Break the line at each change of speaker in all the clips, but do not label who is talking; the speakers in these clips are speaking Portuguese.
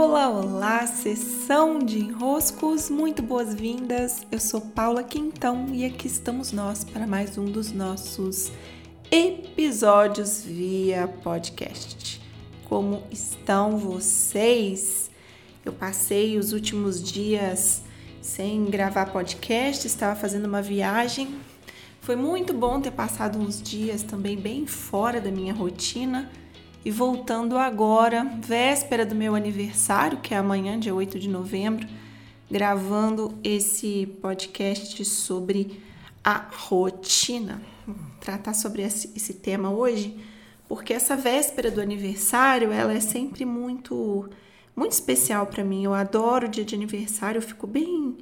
Olá, olá, sessão de enroscos, muito boas-vindas. Eu sou Paula Quintão e aqui estamos nós para mais um dos nossos episódios via podcast. Como estão vocês? Eu passei os últimos dias sem gravar podcast, estava fazendo uma viagem. Foi muito bom ter passado uns dias também bem fora da minha rotina e voltando agora, véspera do meu aniversário, que é amanhã, dia 8 de novembro, gravando esse podcast sobre a rotina. Vou tratar sobre esse, tema hoje, porque essa véspera do aniversário, ela é sempre muito muito especial para mim. Eu adoro o dia de aniversário, eu fico bem,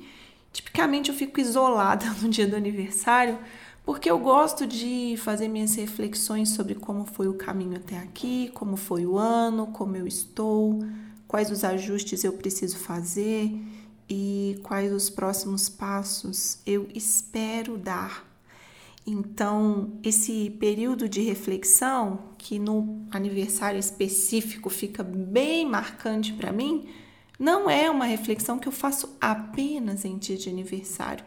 tipicamente eu fico isolada no dia do aniversário, porque eu gosto de fazer minhas reflexões sobre como foi o caminho até aqui, como foi o ano, como eu estou, quais os ajustes eu preciso fazer e quais os próximos passos eu espero dar. Então, esse período de reflexão, que no aniversário específico fica bem marcante para mim, não é uma reflexão que eu faço apenas em dia de aniversário.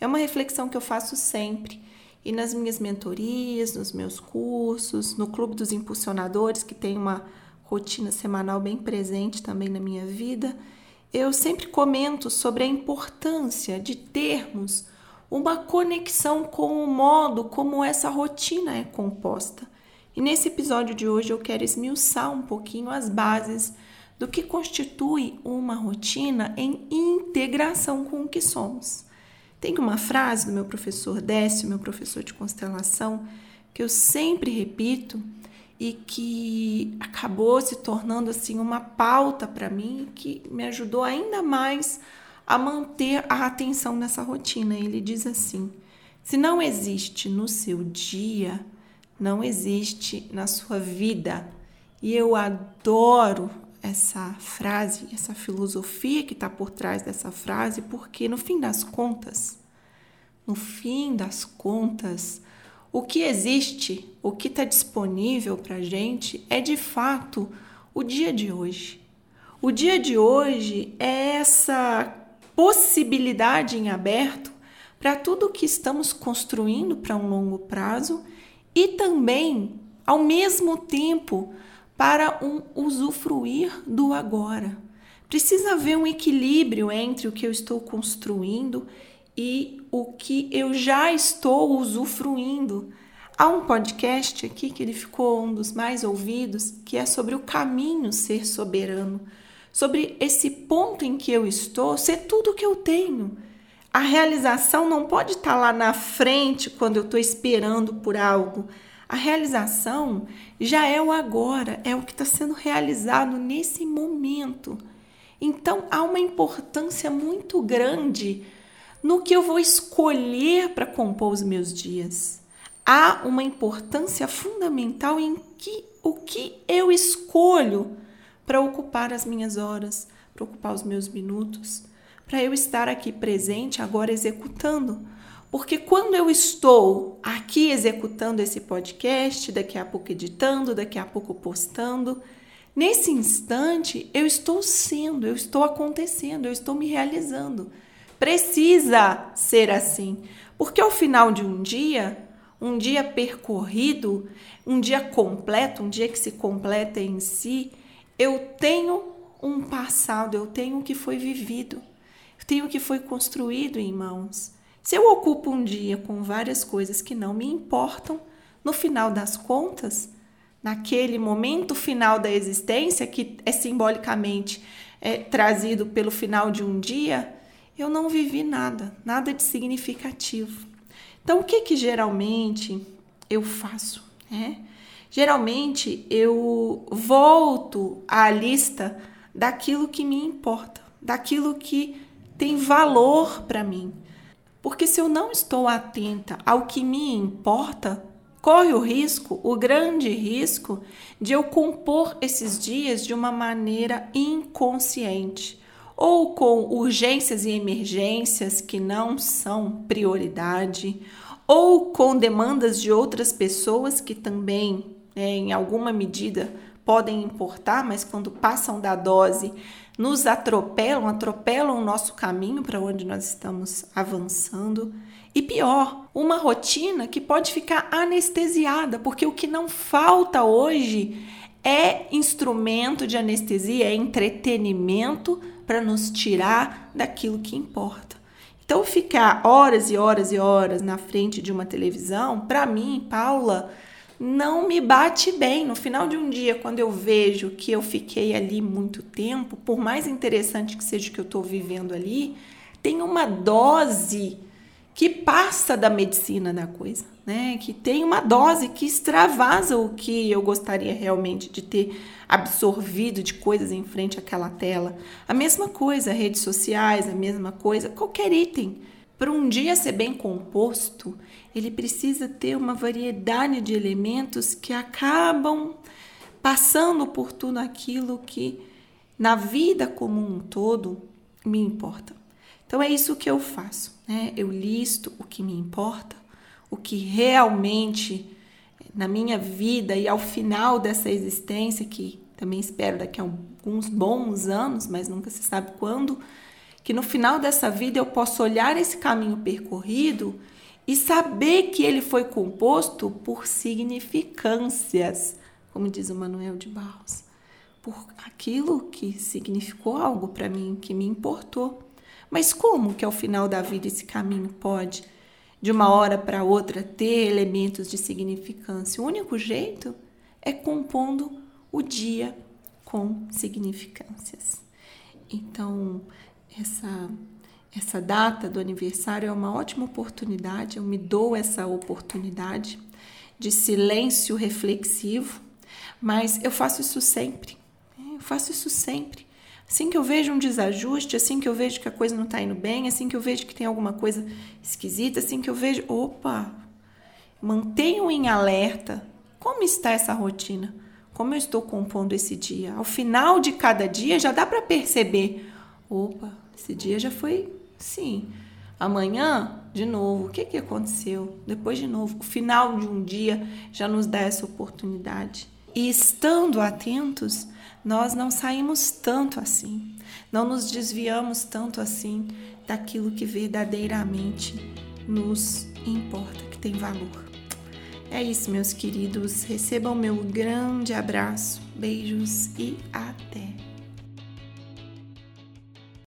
É uma reflexão que eu faço sempre e nas minhas mentorias, nos meus cursos, no Clube dos Impulsionadores, que tem uma rotina semanal bem presente também na minha vida, eu sempre comento sobre a importância de termos uma conexão com o modo como essa rotina é composta. E nesse episódio de hoje eu quero esmiuçar um pouquinho as bases do que constitui uma rotina em integração com o que somos. Tem uma frase do meu professor Décio, meu professor de constelação, que eu sempre repito e que acabou se tornando assim uma pauta para mim que me ajudou ainda mais a manter a atenção nessa rotina. Ele diz assim: se não existe no seu dia, não existe na sua vida. E eu adoro essa frase, essa filosofia que está por trás dessa frase, porque no fim das contas, no fim das contas, o que existe, o que está disponível para a gente é de fato o dia de hoje. O dia de hoje é essa possibilidade em aberto para tudo que estamos construindo para um longo prazo e também, ao mesmo tempo, para um usufruir do agora. Precisa haver um equilíbrio entre o que eu estou construindo e o que eu já estou usufruindo. Há um podcast aqui que ele ficou um dos mais ouvidos, que é sobre o caminho ser soberano, sobre esse ponto em que eu estou ser tudo o que eu tenho. A realização não pode estar lá na frente quando eu estou esperando por algo. A realização já é o agora, é o que está sendo realizado nesse momento. Então há uma importância muito grande no que eu vou escolher para compor os meus dias. Há uma importância fundamental em que o que eu escolho para ocupar as minhas horas, para ocupar os meus minutos, para eu estar aqui presente agora executando. Porque quando eu estou aqui executando esse podcast, daqui a pouco editando, daqui a pouco postando, nesse instante eu estou sendo, eu estou acontecendo, eu estou me realizando. Precisa ser assim, porque ao final de um dia, um dia percorrido, um dia completo, um dia que se completa em si, eu tenho um passado, eu tenho o que foi vivido, eu tenho o que foi construído em mãos. Se eu ocupo um dia com várias coisas que não me importam, no final das contas, naquele momento final da existência, que é simbolicamente é, trazido pelo final de um dia, eu não vivi nada, nada de significativo. Então, o que, que geralmente eu faço? Né? Geralmente eu volto à lista daquilo que me importa, daquilo que tem valor para mim. Porque se eu não estou atenta ao que me importa, corre o risco, o grande risco, de eu compor esses dias de uma maneira inconsciente ou com urgências e emergências que não são prioridade, ou com demandas de outras pessoas que também, né, em alguma medida, podem importar, mas quando passam da dose, nos atropelam, atropelam o nosso caminho para onde nós estamos avançando. E pior, uma rotina que pode ficar anestesiada, porque o que não falta hoje é instrumento de anestesia, é entretenimento para nos tirar daquilo que importa. Então, ficar horas e horas e horas na frente de uma televisão, para mim, Paula, não me bate bem. No final de um dia, quando eu vejo que eu fiquei ali muito tempo, por mais interessante que seja o que eu estou vivendo ali, tem uma dose que passa da medicina da coisa, né? Que tem uma dose que extravasa o que eu gostaria realmente de ter absorvido de coisas em frente àquela tela. A mesma coisa, redes sociais, a mesma coisa, qualquer item. Para um dia ser bem composto, ele precisa ter uma variedade de elementos que acabam passando por tudo aquilo que na vida como um todo me importa. Então é isso que eu faço, né? Eu listo o que me importa, o que realmente na minha vida e ao final dessa existência, que também espero daqui a alguns bons anos, mas nunca se sabe quando, que no final dessa vida eu possa olhar esse caminho percorrido e saber que ele foi composto por significâncias, como diz o Manuel de Barros, por aquilo que significou algo para mim, que me importou. Mas como que ao final da vida esse caminho pode, de uma hora para outra, ter elementos de significância? O único jeito é compondo o dia com significâncias. Então, essa essa data do aniversário é uma ótima oportunidade, eu me dou essa oportunidade de silêncio reflexivo, mas eu faço isso sempre. Eu faço isso sempre. Assim que eu vejo um desajuste, assim que eu vejo que a coisa não está indo bem, assim que eu vejo que tem alguma coisa esquisita, assim que eu vejo, opa, mantenho em alerta. Como está essa rotina? Como eu estou compondo esse dia? Ao final de cada dia já dá para perceber, opa, esse dia já foi, sim. Amanhã, de novo, o que, que aconteceu? Depois de novo, o final de um dia já nos dá essa oportunidade. E estando atentos, nós não saímos tanto assim, não nos desviamos tanto assim daquilo que verdadeiramente nos importa, que tem valor. É isso, meus queridos. Recebam meu grande abraço, beijos e até!